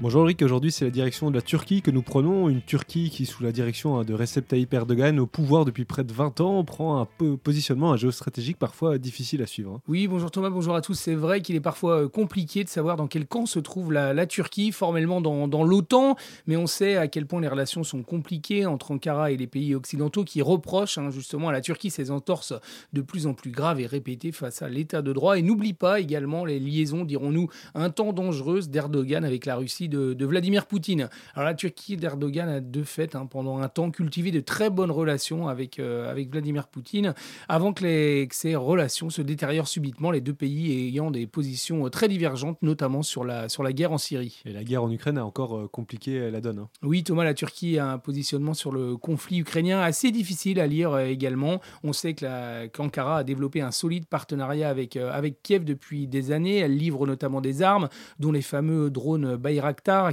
Bonjour Rick, aujourd'hui c'est la direction de la Turquie que nous prenons, une Turquie qui sous la direction hein, de Recep Tayyip Erdogan au pouvoir depuis près de 20 ans prend un peu positionnement géostratégique parfois difficile à suivre. hein. Oui, bonjour Thomas, bonjour à tous. C'est vrai qu'il est parfois euh, compliqué de savoir dans quel camp se trouve la, Turquie, formellement dans, dans l'OTAN, mais on sait à quel point les relations sont compliquées entre Ankara et les pays occidentaux qui reprochent hein, justement à la Turquie ses entorses de plus en plus graves et répétées face à l'état de droit. Et n'oublie pas également les liaisons, dirons-nous, un temps dangereuses d'Erdogan avec la Russie de, de Vladimir Poutine. Alors la Turquie d'Erdogan a de fait hein, pendant un temps cultivé de très bonnes relations avec, euh, avec Vladimir Poutine avant que, les, que ces relations se détériorent subitement, les deux pays ayant des positions euh, très divergentes, notamment sur la, sur la guerre en Syrie. Et la guerre en Ukraine a encore euh, compliqué la donne. hein. Oui, Thomas, la Turquie a un positionnement sur le conflit ukrainien assez difficile à lire également. On sait que qu'Ankara a développé un solide partenariat avec, euh, avec Kiev depuis des années. Elle livre notamment des armes, dont les fameux drones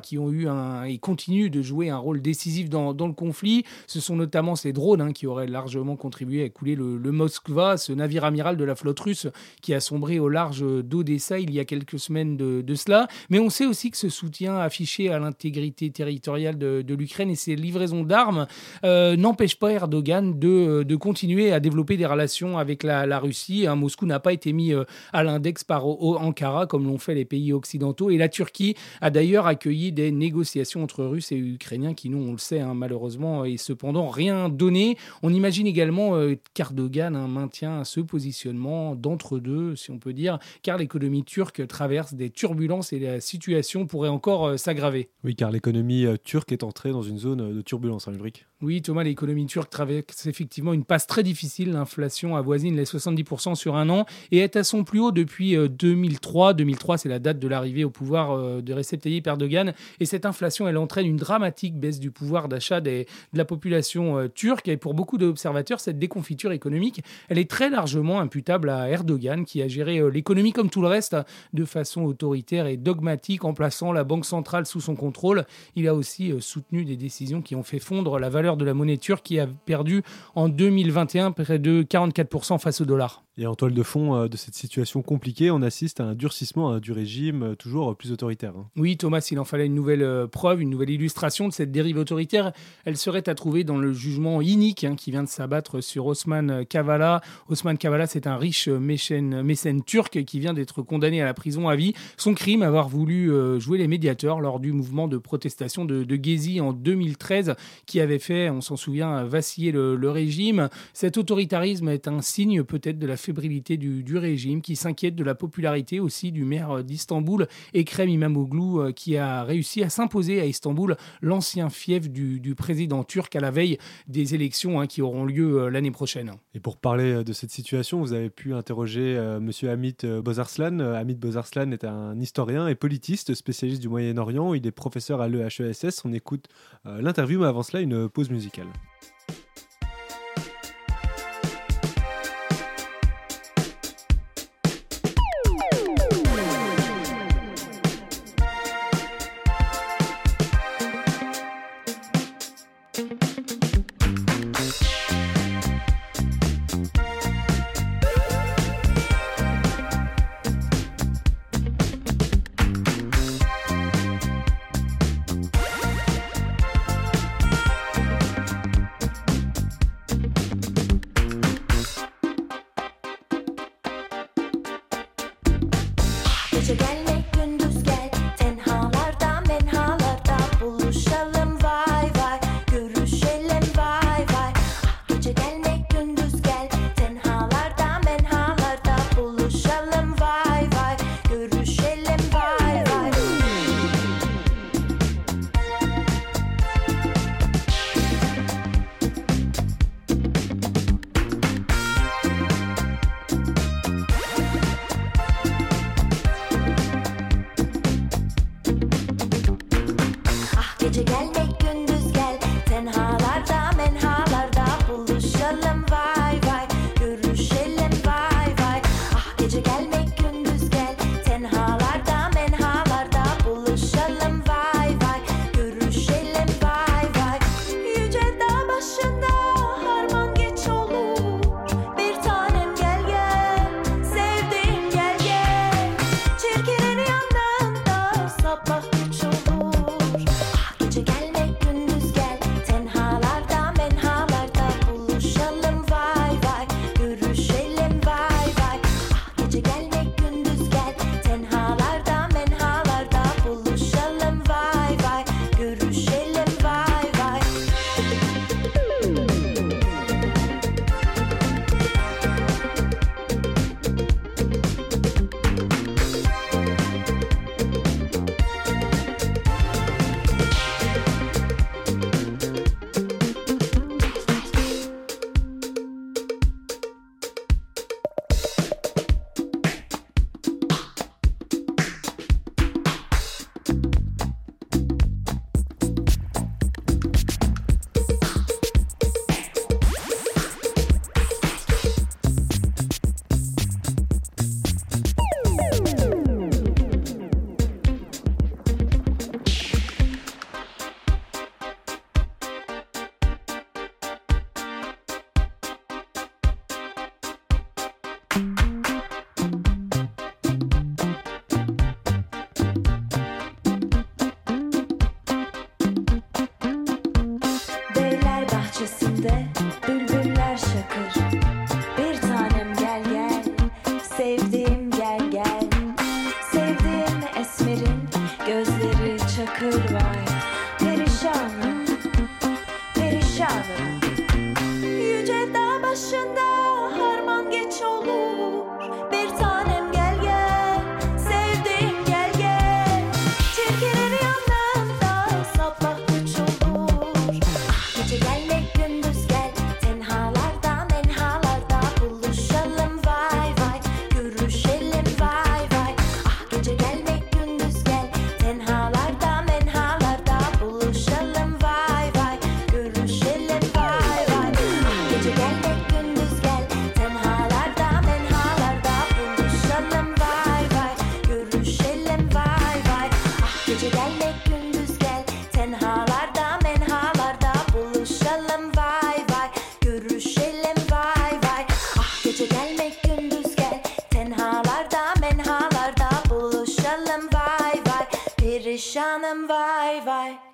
Qui ont eu un, et continuent de jouer un rôle décisif dans, dans le conflit. Ce sont notamment ces drones hein, qui auraient largement contribué à couler le, Moskva, ce navire amiral de la flotte russe qui a sombré au large d'Odessa il y a quelques semaines de, de cela. Mais on sait aussi que ce soutien affiché à l'intégrité territoriale de, de l'Ukraine et ses livraisons d'armes euh, n'empêche pas Erdogan de, de continuer à développer des relations avec la, Russie. Hein, Moscou n'a pas été mis euh, à l'index par Ankara comme l'ont fait les pays occidentaux. Et la Turquie a d'ailleurs accueilli des négociations entre Russes et Ukrainiens qui, nous, on le sait, hein, malheureusement, et cependant rien donné. On imagine également euh, maintient ce positionnement d'entre-deux, si on peut dire, car l'économie turque traverse des turbulences et la situation pourrait encore euh, s'aggraver. Oui, car l'économie euh, turque est entrée dans une zone euh, de turbulence, hein, Ulrich. Oui, Thomas, l'économie turque traverse effectivement une passe très difficile. L'inflation avoisine les 70% sur un an et est à son plus haut depuis euh, 2003. 2003, c'est la date de l'arrivée au pouvoir euh, de Recep Tayyip Erdogan. Et cette inflation, elle entraîne une dramatique baisse du pouvoir d'achat de la population euh, turque. Et pour beaucoup d'observateurs, cette déconfiture économique, elle est très largement imputable à Erdogan, qui a géré l'économie comme tout le reste de façon autoritaire et dogmatique en plaçant la Banque centrale sous son contrôle. Il a aussi soutenu des décisions qui ont fait fondre la valeur de la monnaie turque qui a perdu en 2021 près de 44% face au dollar. Et en toile de fond euh, de cette situation compliquée, on assiste à un durcissement du régime euh, toujours plus autoritaire. hein. Oui, Thomas, s'il en fallait une nouvelle euh, preuve, une nouvelle illustration de cette dérive autoritaire, elle serait à trouver dans le jugement inique hein, qui vient de s'abattre sur Osman Kavala. Osman Kavala, c'est un riche mécène, turc qui vient d'être condamné à la prison à vie. Son crime, avoir voulu jouer les médiateurs lors du mouvement de protestation de, de Gezi en 2013, qui avait fait, on s'en souvient, vaciller le, le régime. Cet autoritarisme est un signe peut-être de la fébrilité du, régime, qui s'inquiète de la popularité aussi du maire d'Istanbul, Ekrem İmamoğlu, euh, qui a réussi à s'imposer à Istanbul, l'ancien fief du, président turc à la veille des élections hein, qui auront lieu euh, l'année prochaine. Et pour parler euh, de cette situation, vous avez pu interroger euh, Monsieur euh, Bozarslan. Hamid Bozarslan est un historien et politiste spécialiste du Moyen-Orient. Il est professeur à l'EHESS. On écoute l'interview, mais avant cela, une pause musicale. you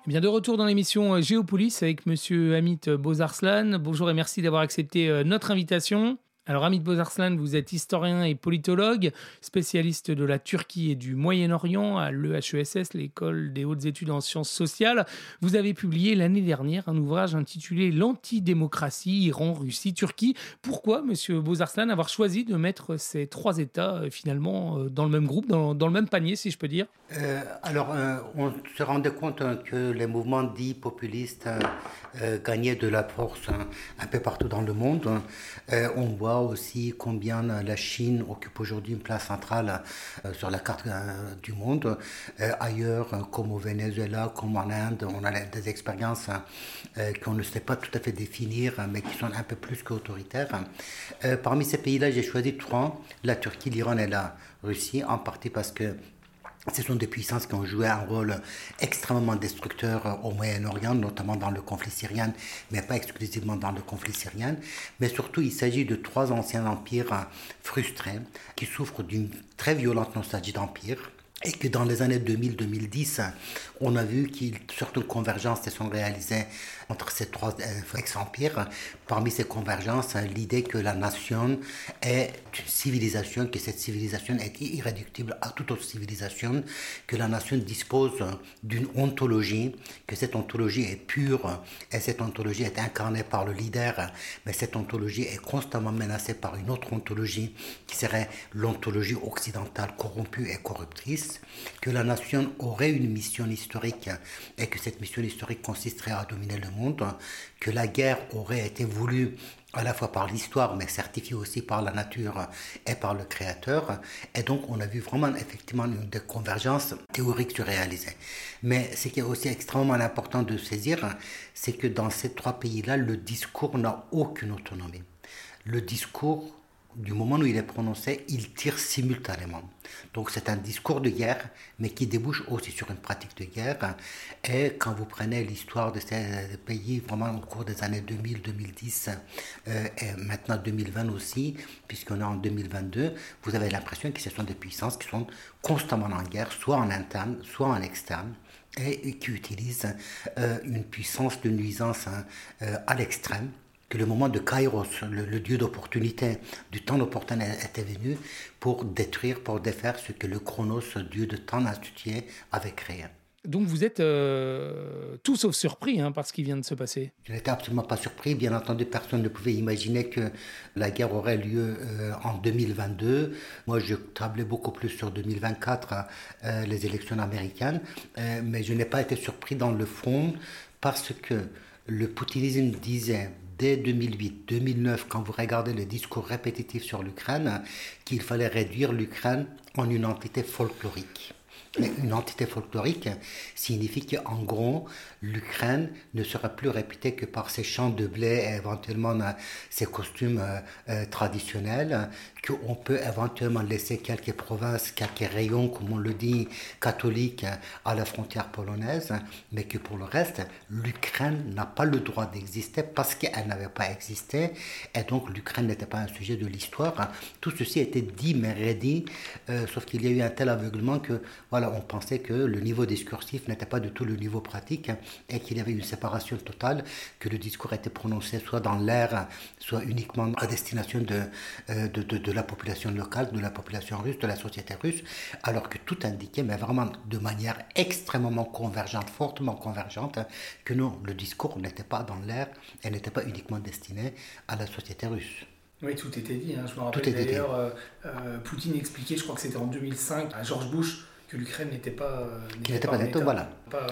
Eh Bien de retour dans l'émission euh, Géopolis avec Monsieur Amit Bozarslan. Bonjour et merci d'avoir accepté euh, notre invitation. Alors Amit Bozarslan, vous êtes historien et politologue, spécialiste de la Turquie et du Moyen-Orient à l'EHESS, l'école des hautes études en sciences sociales. Vous avez publié l'année dernière un ouvrage intitulé L'antidémocratie, Iran, Russie, Turquie. Pourquoi, Monsieur Bozarslan, avoir choisi de mettre ces trois États euh, finalement euh, dans le même groupe, dans, le même panier, si je peux dire? Euh, alors, on se rendait compte hein, que les mouvements dits populistes hein, gagnaient de la force hein, un peu partout dans le monde. on voit aussi combien la Chine occupe aujourd'hui une place centrale euh, sur la carte euh, du monde. Euh, ailleurs, comme au Venezuela, comme en Inde, on a des expériences qu'on ne sait pas tout à fait définir, mais qui sont un peu plus qu'autoritaires. parmi ces pays-là, j'ai choisi trois, la Turquie, l'Iran et la Russie, en partie parce que ce sont des puissances qui ont joué un rôle extrêmement destructeur euh, au Moyen-Orient, notamment dans le conflit syrien, mais pas exclusivement dans le conflit syrien. Mais surtout, il s'agit de trois anciens empires euh, frustrés qui souffrent d'une très violente nostalgie d'empire. Et que dans les années 2000-2010, on a vu qu'il certaines convergences se sont réalisées entre ces trois euh, ex-empires. Parmi ces convergences, hein, l'idée que la nation est une civilisation, que cette civilisation est irréductible à toute autre civilisation, que la nation dispose d'une ontologie, que cette ontologie est pure et cette ontologie est incarnée par le leader, mais cette ontologie est constamment menacée par une autre ontologie qui serait l'ontologie occidentale corrompue et corruptrice, que la nation aurait une mission historique et que cette mission historique consisterait à dominer le monde, que la guerre aurait été voulue à la fois par l'histoire, mais certifiée aussi par la nature et par le créateur. Et donc, on a vu vraiment effectivement une des convergences théoriques se réaliser. Mais ce qui est aussi extrêmement important de saisir, c'est que dans ces trois pays-là, le discours n'a aucune autonomie. Le discours du moment où il est prononcé, il tire simultanément. Donc c'est un discours de guerre, mais qui débouche aussi sur une pratique de guerre. Et quand vous prenez l'histoire de ces pays, vraiment au cours des années 2000, 2010, euh, et maintenant 2020 aussi, puisqu'on est en 2022, vous avez l'impression que ce sont des puissances qui sont constamment en guerre, soit en interne, soit en externe et qui utilisent euh, une puissance de nuisance hein, euh, à l'extrême que le moment de Kairos, le, le dieu d'opportunité, du temps opportun était venu pour détruire, pour défaire ce que le Chronos, dieu de temps institué, avait créé. Donc vous êtes euh, tout sauf surpris hein, par ce qui vient de se passer. Je n'étais absolument pas surpris. Bien entendu, personne ne pouvait imaginer que la guerre aurait lieu euh, en 2022. Moi, je tablais beaucoup plus sur 2024, euh, les élections américaines. Euh, mais je n'ai pas été surpris dans le fond parce que le poutinisme disait dès 2008, 2009, quand vous regardez le discours répétitif sur l'Ukraine, qu'il fallait réduire l'Ukraine en une entité folklorique. Une entité folklorique signifie qu'en gros, l'Ukraine ne sera plus réputée que par ses champs de blé et éventuellement euh, ses costumes euh, euh, traditionnels, qu'on peut éventuellement laisser quelques provinces, quelques rayons, comme on le dit, catholiques à la frontière polonaise, mais que pour le reste, l'Ukraine n'a pas le droit d'exister parce qu'elle n'avait pas existé, et donc l'Ukraine n'était pas un sujet de l'histoire. Tout ceci était dit mais redit, sauf qu'il y a eu un tel aveuglement que voilà, on pensait que le niveau discursif n'était pas du tout le niveau pratique et qu'il y avait une séparation totale, que le discours était prononcé soit dans l'air, soit uniquement à destination de, euh, de, de, de la population locale, de la population russe, de la société russe, alors que tout indiquait, mais vraiment de manière extrêmement convergente, fortement convergente, que non, le discours n'était pas dans l'air et n'était pas uniquement destiné à la société russe. Oui, tout était dit. hein. Je me rappelle Tout était dit. d'ailleurs, euh, euh, Poutine expliquait, je crois que c'était en 2005, à George Bush, que l'Ukraine n'était pas. euh, n'était pas voilà. Pas-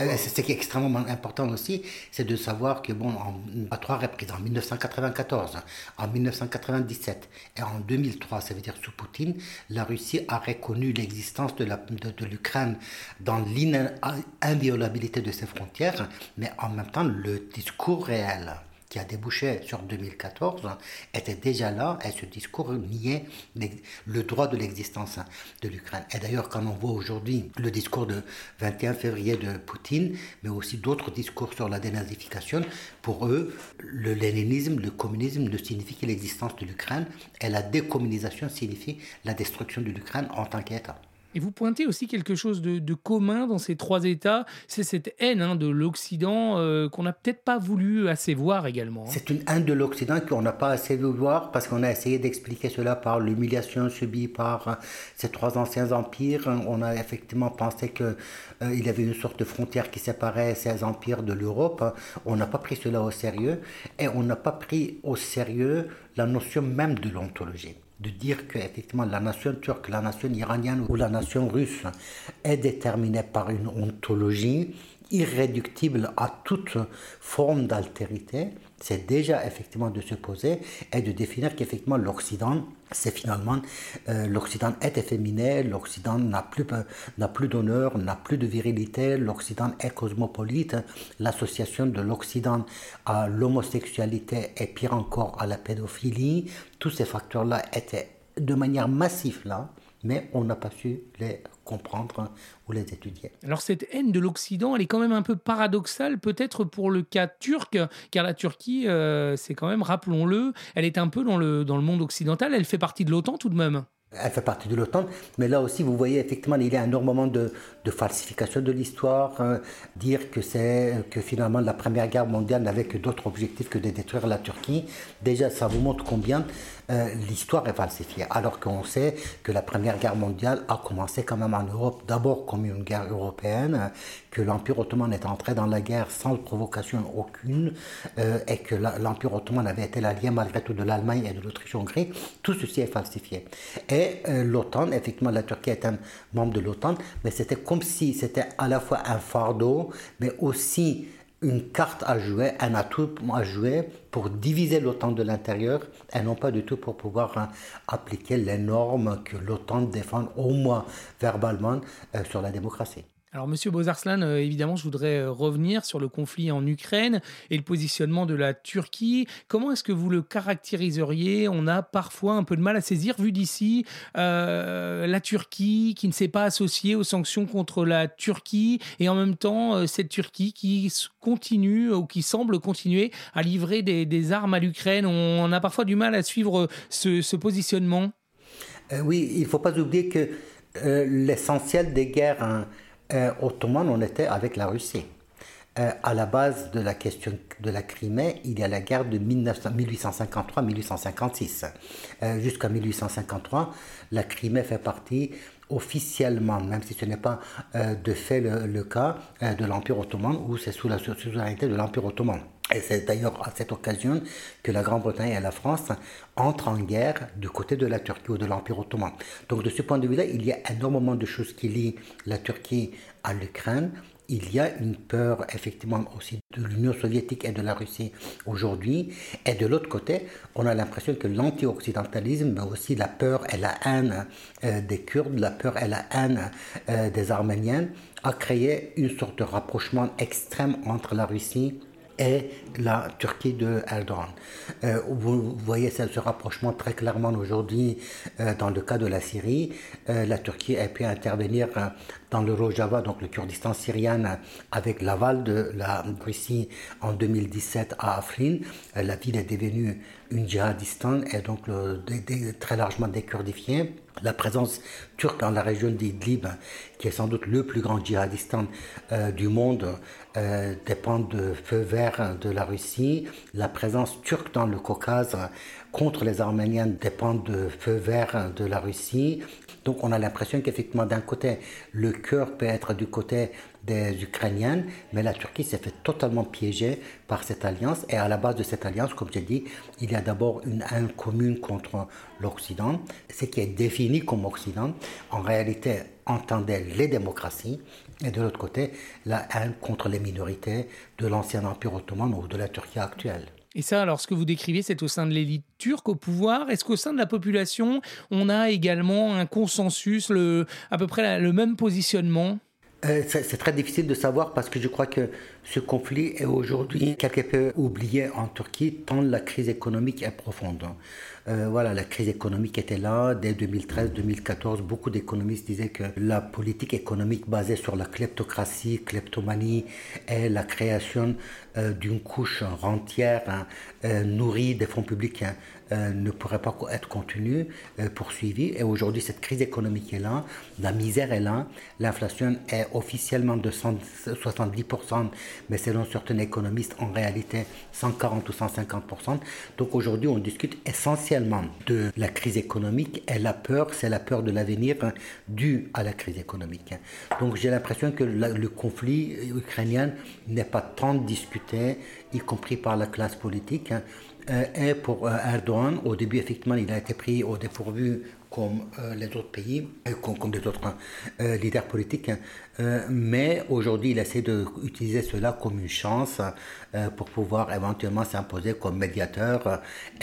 Euh, ce qui est extrêmement important aussi, c'est de savoir que, bon, en, à trois reprises, en 1994, en 1997 et en 2003, ça veut dire sous Poutine, la Russie a reconnu l'existence de la- de, de l'Ukraine dans l'inviolabilité de ses frontières, mais en même temps, le discours réel qui a débouché sur 2014, était déjà là et ce discours niait le droit de l'existence de l'Ukraine. Et d'ailleurs, quand on voit aujourd'hui le discours de 21 février de Poutine, mais aussi d'autres discours sur la dénazification, pour eux, le léninisme, le communisme ne signifie que l'existence de l'Ukraine et la décommunisation signifie la destruction de l'Ukraine en tant qu'État. Et vous pointez aussi quelque chose de, commun dans ces trois États, c'est cette haine hein, de l'Occident euh, qu'on n'a peut-être pas voulu assez voir également. hein. C'est une haine de l'Occident qu'on n'a pas assez vu voir parce qu'on a essayé d'expliquer cela par l'humiliation subie par euh, ces trois anciens empires. On a effectivement pensé qu'il y avait une sorte de frontière qui séparait ces empires de l'Europe. On n'a pas pris cela au sérieux et on n'a pas pris au sérieux la notion même de l'ontologie de dire qu'effectivement la nation turque, la nation iranienne ou la nation russe est déterminée par une ontologie irréductible à toute forme d'altérité, c'est déjà effectivement de se poser et de définir qu'effectivement l'Occident, c'est finalement euh, l'Occident est efféminé, l'Occident n'a plus n'a plus d'honneur, n'a plus de virilité, l'Occident est cosmopolite, l'association de l'Occident à l'homosexualité et pire encore à la pédophilie, tous ces facteurs-là étaient de manière massive là, mais on n'a pas su les comprendre ou les étudier. Alors cette haine de l'Occident, elle est quand même un peu paradoxale, peut-être pour le cas turc, car la Turquie, euh, c'est quand même, rappelons-le, elle est un peu dans le, dans le monde occidental, elle fait partie de l'OTAN tout de même. Elle fait partie de l'OTAN, mais là aussi, vous voyez, effectivement, il y a énormément de, de falsification de l'histoire. hein, dire que c'est que finalement la Première Guerre mondiale n'avait que d'autres objectifs que de détruire la Turquie. Déjà, ça vous montre combien euh, l'histoire est falsifiée. Alors qu'on sait que la Première Guerre mondiale a commencé quand même en Europe, d'abord comme une guerre européenne, que l'Empire ottoman est entré dans la guerre sans provocation aucune, euh, et que l'Empire ottoman avait été l'allié malgré tout de l'Allemagne et de l'Autriche-Hongrie. Tout ceci est falsifié. Et euh, l'OTAN, effectivement, la Turquie est un membre de l'OTAN, mais c'était comme si c'était à la fois un fardeau, mais aussi une carte à jouer, un atout à jouer pour diviser l'OTAN de l'intérieur et non pas du tout pour pouvoir hein, appliquer les normes que l'OTAN défend au moins verbalement euh, sur la démocratie. Alors, Monsieur Bozarslan, euh, évidemment, je voudrais euh, revenir sur le conflit en Ukraine et le positionnement de la Turquie. Comment est-ce que vous le caractériseriez? On a parfois un peu de mal à saisir, vu d'ici, euh, la Turquie qui ne s'est pas associée aux sanctions contre la Turquie et en même temps cette Turquie qui continue ou qui semble continuer à livrer des, armes à l'Ukraine. On a parfois du mal à suivre ce, positionnement. Oui, il ne faut pas oublier que l'essentiel des guerres hein, euh, ottomanes, on était avec la Russie. Euh, à la base de la question de la Crimée, il y a la guerre de 1853-1856. Euh, Jusqu'à 1853, la Crimée fait partie officiellement, même si ce n'est pas euh, de fait le, cas, de l'Empire ottoman, ou c'est sous la sou- souveraineté de l'Empire ottoman. Et c'est d'ailleurs à cette occasion que la Grande-Bretagne et la France entrent en guerre du côté de la Turquie ou de l'Empire ottoman. Donc de ce point de vue-là, il y a énormément de choses qui lient la Turquie à l'Ukraine. Il y a une peur effectivement aussi de l'Union soviétique et de la Russie aujourd'hui. Et de l'autre côté, on a l'impression que l'anti-occidentalisme, mais aussi la peur et la haine euh, des Kurdes, la peur et la haine euh, des Arméniens, a créé une sorte de rapprochement extrême entre la Russie et la Turquie de Erdogan. Euh, vous voyez ce, rapprochement très clairement aujourd'hui euh, dans le cas de la Syrie. Euh, la Turquie a pu intervenir dans le Rojava, donc le Kurdistan syrien, euh, avec l'aval de la Russie en 2017 à Afrin. Euh, la ville est devenue une djihadistan et donc dé- très largement dékurdifiée. La présence turque dans la région d'Idlib, qui est sans doute le plus grand djihadistan euh, du monde, euh, dépend de feu vert de la Russie. La présence turque dans le Caucase contre les Arméniens dépend de feu vert de la Russie. Donc on a l'impression qu'effectivement d'un côté le cœur peut être du côté des Ukrainiens, mais la Turquie s'est fait totalement piéger par cette alliance. Et à la base de cette alliance, comme j'ai dit, il y a d'abord une haine commune contre l'Occident. Ce qui est défini comme Occident, en réalité, entendait les démocraties. Et de l'autre côté, la haine contre les minorités de l'ancien Empire ottoman ou de la Turquie actuelle. Et ça, alors, ce que vous décrivez, c'est au sein de l'élite turque au pouvoir. Est-ce qu'au sein de la population, on a également un consensus, à peu près le même positionnement? C'est c'est très difficile de savoir parce que je crois que ce conflit est aujourd'hui quelque peu oublié en Turquie tant la crise économique est profonde. Euh, voilà, la crise économique était là dès 2013-2014. Beaucoup d'économistes disaient que la politique économique basée sur la kleptocratie, kleptomanie et la création euh, d'une couche rentière hein, euh, nourrie des fonds publics hein, euh, ne pourrait pas être continue, euh, poursuivie. Et aujourd'hui, cette crise économique est là, la misère est là, l'inflation est officiellement de 100 70%, mais selon certains économistes, en réalité 140 ou 150%. Donc aujourd'hui, on discute essentiellement de la crise économique et la peur, c'est la peur de l'avenir hein, due à la crise économique. Donc j'ai l'impression que le conflit ukrainien n'est pas tant discuté, y compris par la classe politique. hein. Euh, et pour euh, Erdogan, au début, effectivement, il a été pris au dépourvu comme euh, les autres pays, comme, les autres euh, leaders politiques. Euh, mais aujourd'hui, il essaie d'utiliser cela comme une chance euh, pour pouvoir éventuellement s'imposer comme médiateur euh,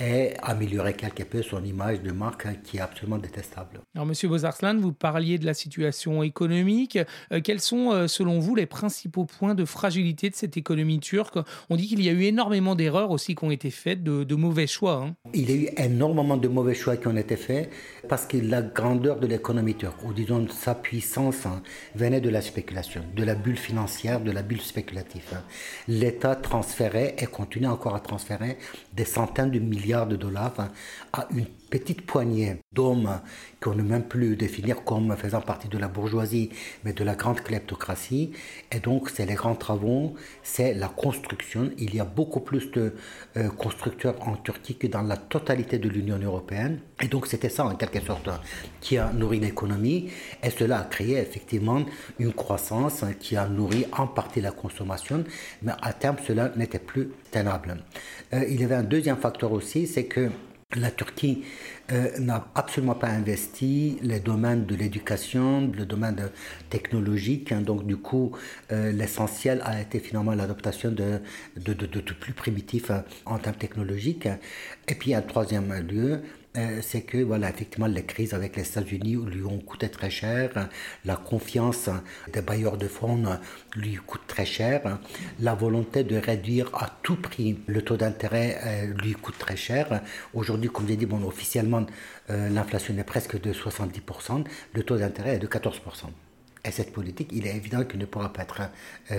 et améliorer quelque peu son image de marque hein, qui est absolument détestable. Alors, Monsieur Bozarslan, vous parliez de la situation économique. Quels sont, selon vous, les principaux points de fragilité de cette économie turque? On dit qu'il y a eu énormément d'erreurs aussi qui ont été faites, de, de mauvais choix. hein. Il y a eu énormément de mauvais choix qui ont été faits parce que la grandeur de l'économie turque, ou disons sa puissance, hein, venait de la spéculation, de la bulle financière, de la bulle spéculative. L'État transférait et continue encore à transférer des centaines de milliards de dollars à une petite poignée d'hommes qu'on ne même plus définir comme faisant partie de la bourgeoisie, mais de la grande kleptocratie. Et donc, c'est les grands travaux, c'est la construction. Il y a beaucoup plus de euh, constructeurs en Turquie que dans la totalité de l'Union européenne. Et donc, c'était ça, en quelque sorte, qui a nourri l'économie. Et cela a créé effectivement une croissance qui a nourri en partie la consommation. Mais à terme, cela n'était plus Euh, il y avait un deuxième facteur aussi, c'est que la Turquie euh, n'a absolument pas investi les domaines de l'éducation, le domaine technologique. hein. donc, du coup, euh, l'essentiel a été finalement l'adaptation de, de, plus primitifs hein, en termes technologiques. Et puis, un troisième lieu, euh, c'est que, voilà, effectivement, les crises avec les États-Unis lui ont coûté très cher. La confiance des bailleurs de fonds lui coûte très cher. La volonté de réduire à tout prix le taux d'intérêt euh, lui coûte très cher. Aujourd'hui, comme j'ai dit, bon, officiellement, euh, l'inflation est presque de 70%. Le taux d'intérêt est de 14%. Et cette politique, il est évident qu'elle ne pourra pas être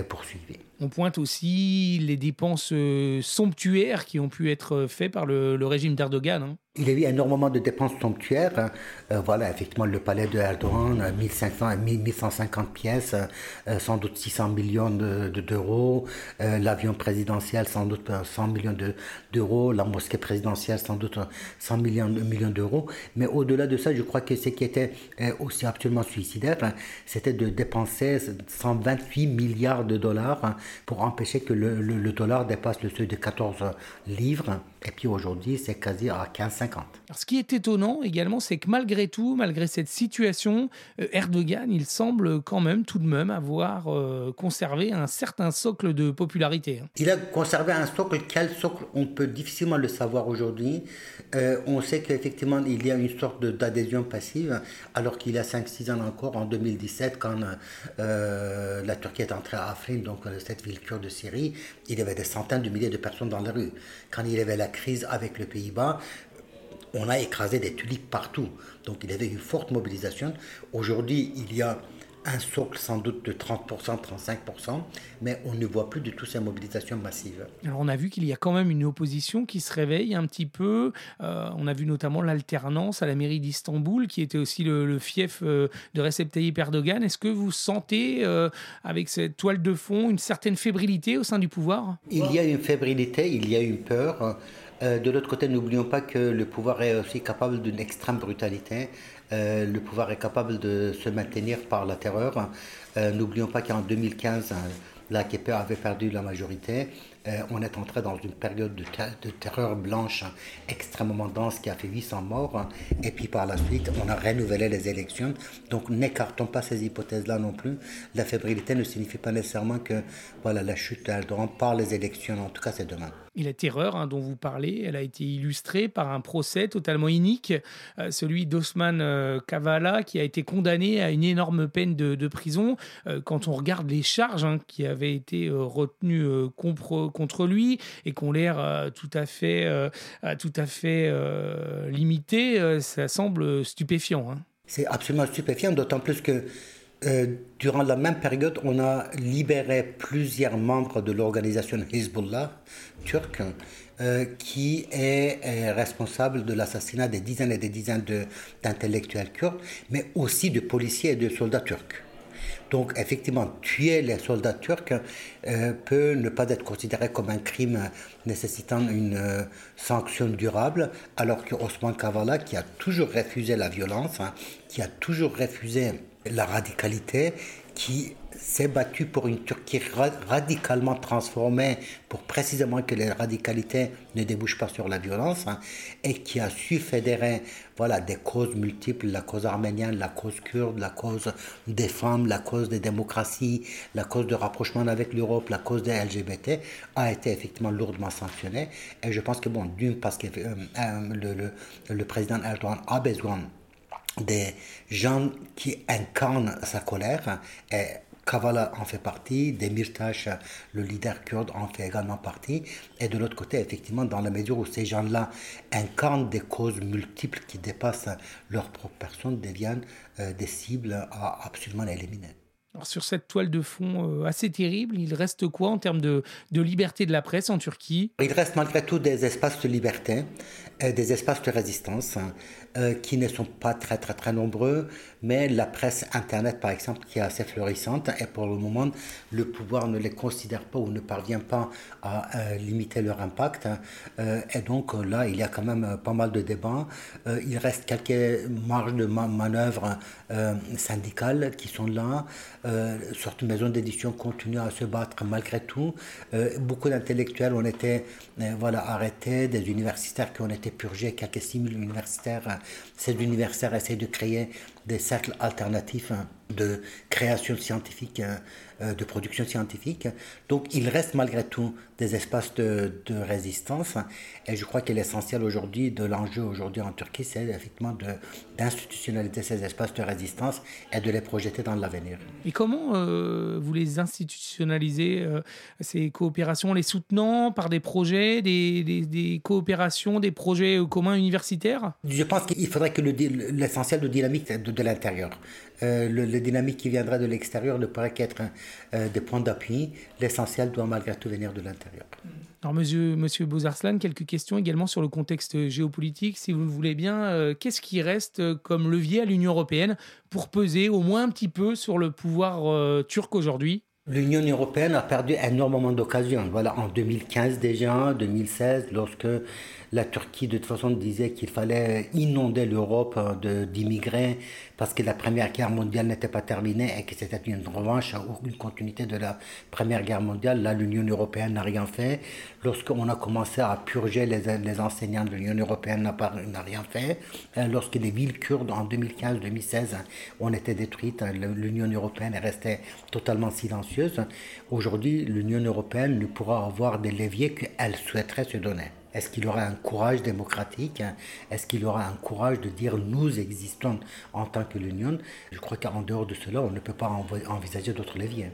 poursuivie. On pointe aussi les dépenses euh, somptuaires qui ont pu être faites par le, régime d'Erdogan. hein. Il y a eu énormément de dépenses somptuaires. hein. Euh, voilà, effectivement, le palais de Erdogan, euh, 1500, 1150 pièces, euh, sans doute 600 millions de- de- d'euros. Euh, L'avion présidentiel, sans doute euh, 100 millions de- d'euros. La mosquée présidentielle, sans doute euh, 100 millions, millions d'euros. Mais au-delà de ça, je crois que ce qui était euh, aussi absolument suicidaire, hein, c'était de dépenser 128 milliards de dollars pour empêcher que le, le- dollar dépasse le seuil de 14 livres. Et puis aujourd'hui, c'est quasi à 15,50. Alors, ce qui est étonnant également, c'est que malgré tout, malgré cette situation, euh, Erdogan, il semble quand même tout de même avoir euh, conservé un certain socle de popularité. hein. Il a conservé un socle. Quel socle On peut difficilement le savoir aujourd'hui. Euh, on sait qu'effectivement, il y a une sorte d'adhésion passive, alors qu'il y a 5-6 ans encore, en 2017, quand euh, la Turquie est entrée à Afrin, donc cette ville kurde de Syrie, il y avait des centaines de milliers de personnes dans la rue. Quand il y avait la crise avec le Pays-Bas, on a écrasé des tulipes partout. Donc il y avait une forte mobilisation. Aujourd'hui, il y a un socle sans doute de 30%, 35%, mais on ne voit plus du tout ces mobilisations massives. Alors on a vu qu'il y a quand même une opposition qui se réveille un petit peu. Euh, on a vu notamment l'alternance à la mairie d'Istanbul, qui était aussi le, le fief euh, de Recep Tayyip Erdogan. Est-ce que vous sentez, euh, avec cette toile de fond, une certaine fébrilité au sein du pouvoir? Il y a une fébrilité, il y a une peur. De l'autre côté, n'oublions pas que le pouvoir est aussi capable d'une extrême brutalité. Euh, le pouvoir est capable de se maintenir par la terreur. Euh, n'oublions pas qu'en 2015, euh, l'AKP avait perdu la majorité. euh, on est entré dans une période de, ter- de terreur blanche hein, extrêmement dense qui a fait 800 morts. hein. et puis par la suite, on a renouvelé les élections. Donc n'écartons pas ces hypothèses-là non plus. La fébrilité ne signifie pas nécessairement que voilà, la chute d'Erdogan par les élections. En tout cas, c'est demain. Et la terreur hein, dont vous parlez, elle a été illustrée par un procès totalement inique, euh, celui d'Osman euh, Kavala, qui a été condamné à une énorme peine de, prison. Euh, quand on regarde les charges hein, qui avaient été retenues contre, lui et qui ont l'air tout à fait, tout à fait euh, ça semble stupéfiant. hein. C'est absolument stupéfiant, d'autant plus que euh, durant la même période, on a libéré plusieurs membres de l'organisation Hezbollah turque euh, qui est euh, responsable de l'assassinat des dizaines et des dizaines d'intellectuels kurdes, mais aussi de policiers et de soldats turcs. Donc effectivement, tuer les soldats turcs peut ne pas être considéré comme un crime nécessitant une sanction durable, alors que Osman Kavala, qui a toujours refusé la violence, hein, qui a toujours refusé la radicalité, qui s'est battu pour une Turquie ra- radicalement transformée pour précisément que les radicalités ne débouchent pas sur la violence hein, et qui a su fédérer voilà, des causes multiples, la cause arménienne, la cause kurde, la cause des femmes, la cause des démocraties, la cause de rapprochement avec l'Europe, la cause des LGBT, a été effectivement lourdement sanctionnée. Et je pense que, bon, d'une, parce que euh, euh, le, le- le président Erdogan a besoin des gens qui incarnent sa colère. Et Kavala en fait partie, Demirtas, le leader kurde, en fait également partie. Et de l'autre côté, effectivement, dans la mesure où ces gens-là incarnent des causes multiples qui dépassent leur propre personne, deviennent euh, des cibles à absolument éliminer. Sur cette toile de fond euh, assez terrible, il reste quoi en termes de, liberté de la presse en Turquie? Il reste malgré tout des espaces de liberté, des espaces de résistance hein, euh, qui ne sont pas très très très nombreux, mais la presse internet par exemple qui est assez florissante et pour le moment le pouvoir ne les considère pas ou ne parvient pas à euh, limiter leur impact hein. Et donc là il y a quand même pas mal de débats. Il reste quelques marges de ma- manœuvre syndicales qui sont là. Euh, certaines maisons d'édition continuent à se battre malgré tout. Euh, beaucoup d'intellectuels ont été euh, voilà, arrêtés, des universitaires qui ont été purgés, quelques 6000 universitaires. Ces universitaires essaient de créer des cercles alternatifs hein, de création scientifique, hein, euh, de production scientifique. Donc il reste malgré tout des espaces de, de résistance. Et je crois que l'essentiel aujourd'hui, de l'enjeu aujourd'hui en Turquie, c'est effectivement d'institutionnaliser ces espaces de résistance et de les projeter dans l'avenir. Et comment euh, vous les institutionnalisez, euh, ces coopérations, les soutenant par des projets, des, des- des coopérations, des projets euh, communs universitaires? Je pense qu'il faudrait que le l'essentiel de dynamique de, de l'intérieur. Euh, le, le dynamique qui viendra de l'extérieur ne pourrait qu'être euh, des points d'appui. L'essentiel doit malgré tout venir de l'intérieur. Alors, monsieur, monsieur Bozarslan, quelques questions également sur le contexte géopolitique, si vous le voulez bien. Euh, Qu'est-ce qui reste euh, comme levier à l'Union européenne pour peser au moins un petit peu sur le pouvoir turc aujourd'hui? L'Union européenne a perdu énormément d'occasions. Voilà, en 2015 déjà, 2016, lorsque la Turquie de toute façon disait qu'il fallait inonder l'Europe euh, d'immigrés parce que la Première Guerre mondiale n'était pas terminée et que c'était une revanche ou une continuité de la Première Guerre mondiale. Là, l'Union européenne n'a rien fait. Lorsqu'on a commencé à purger les, les enseignants de l'Union européenne, n'a rien fait. Euh, Lorsque les villes kurdes en 2015-2016 ont été détruites, l'Union européenne est restée totalement silencieuse. Aujourd'hui, l'Union européenne ne pourra avoir des leviers qu'elle souhaiterait se donner. Est-ce qu'il aura un courage démocratique hein? Est-ce qu'il aura un courage de dire nous existons en tant que l'Union? Je crois qu'en dehors de cela, on ne peut pas envisager d'autres leviers.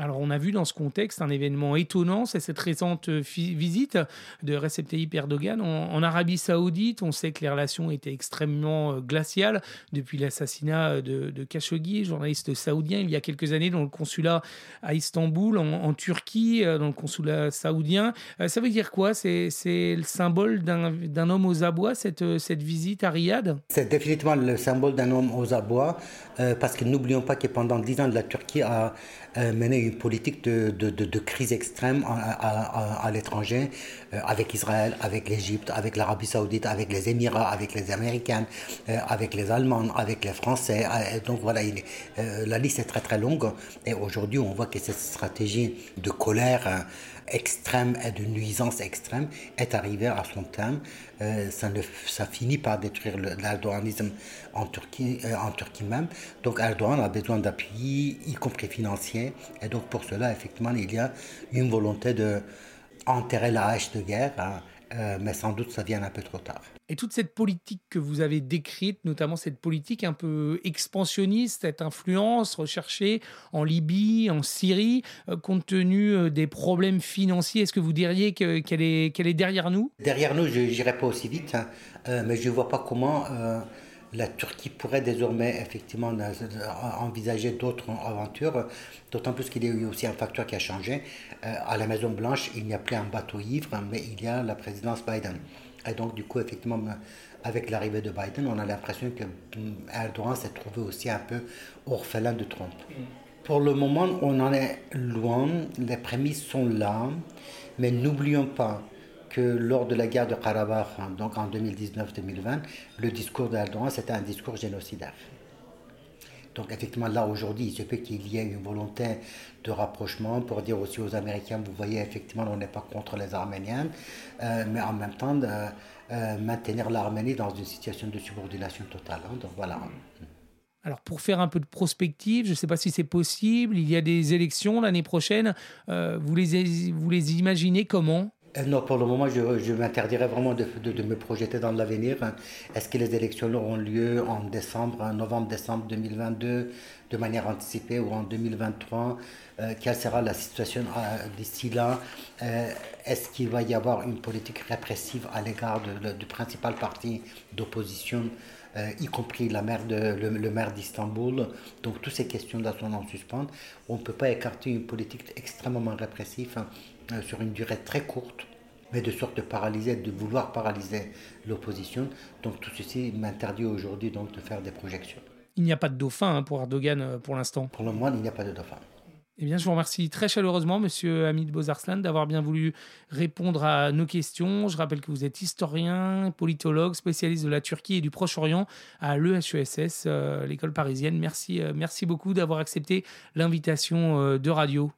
Alors, on a vu dans ce contexte un événement étonnant, c'est cette récente euh, visite de Recep Tayyip Erdogan en, Arabie Saoudite. On sait que les relations étaient extrêmement euh, glaciales depuis l'assassinat de, de Khashoggi, journaliste saoudien, il y a quelques années dans le consulat à Istanbul, en, Turquie, euh, dans le consulat saoudien. Euh, Ça veut dire quoi? C'est le symbole d'un homme aux abois, cette, euh, cette visite à Riyad? C'est définitivement le symbole d'un homme aux abois, euh, parce que n'oublions pas que pendant dix ans, la Turquie a euh, mené politique de, de, de, crise extrême à, à, à l'étranger, euh, avec Israël, avec l'Égypte, avec l'Arabie Saoudite, avec les Émirats, avec les Américains, euh, avec les Allemands, avec les Français. Euh, donc voilà, la liste est très très longue. Et aujourd'hui, on voit que cette stratégie de colère hein, extrême et de nuisance extrême est arrivée à son terme. Euh, ça, finit par détruire le- l'erdoganisme en Turquie, euh, en Turquie même. Donc Erdogan a besoin d'appui, y compris financier. Et donc pour cela, effectivement, il y a une volonté de enterrer la hache de guerre. hein. Euh, mais sans doute ça vient un peu trop tard. Et toute cette politique que vous avez décrite, notamment cette politique un peu expansionniste, cette influence recherchée en Libye, en Syrie, euh, compte tenu euh, des problèmes financiers, est-ce que vous diriez que- qu'elle est, derrière nous? Derrière nous, je n'irai pas aussi vite, hein, euh, mais je ne vois pas comment la Turquie pourrait désormais effectivement envisager d'autres aventures, d'autant plus qu'il y a eu aussi un facteur qui a changé. À la Maison Blanche, il n'y a plus un bateau ivre, mais il y a la présidence Biden. Et donc, du coup, effectivement, avec l'arrivée de Biden, on a l'impression que Erdogan s'est trouvé aussi un peu orphelin de Trump. Pour le moment, on en est loin, les prémices sont là, mais n'oublions pas que lors de la guerre de Karabakh, hein, donc en 2019-2020, le discours d'Erdogan, c'était un discours génocidaire. Donc effectivement, là aujourd'hui, il se peut qu'il y ait une volonté de rapprochement pour dire aussi aux Américains, vous voyez, effectivement, on n'est pas contre les Arméniens, euh, mais en même temps, de, euh, maintenir l'Arménie dans une situation de subordination totale. hein. donc voilà. Alors pour faire un peu de prospective, je ne sais pas si c'est possible, il y a des élections l'année prochaine, euh, vous, les, vous les imaginez comment? Non, pour le moment, je, je m'interdirais vraiment de, me projeter dans l'avenir. Est-ce que les élections auront lieu en décembre, novembre-décembre 2022, de manière anticipée, ou en 2023 Euh, Quelle sera la situation euh, d'ici là? Euh, Est-ce qu'il va y avoir une politique répressive à l'égard du principal parti d'opposition euh, y compris le, maire d'Istanbul? Donc toutes ces questions-là sont en suspens. On ne peut pas écarter une politique extrêmement répressive euh, sur une durée très courte, mais de sorte de paralyser, de vouloir paralyser l'opposition. Donc tout ceci m'interdit aujourd'hui donc de faire des projections. Il n'y a pas de dauphin hein, pour Erdogan euh, pour l'instant. Pour le moment, il n'y a pas de dauphin. Eh bien, je vous remercie très chaleureusement, monsieur Hamid Bozarslan, d'avoir bien voulu répondre à nos questions. Je rappelle que vous êtes historien, politologue, spécialiste de la Turquie et du Proche-Orient à l'EHESS, euh, l'école parisienne. Merci, euh, merci beaucoup d'avoir accepté l'invitation euh, de radio.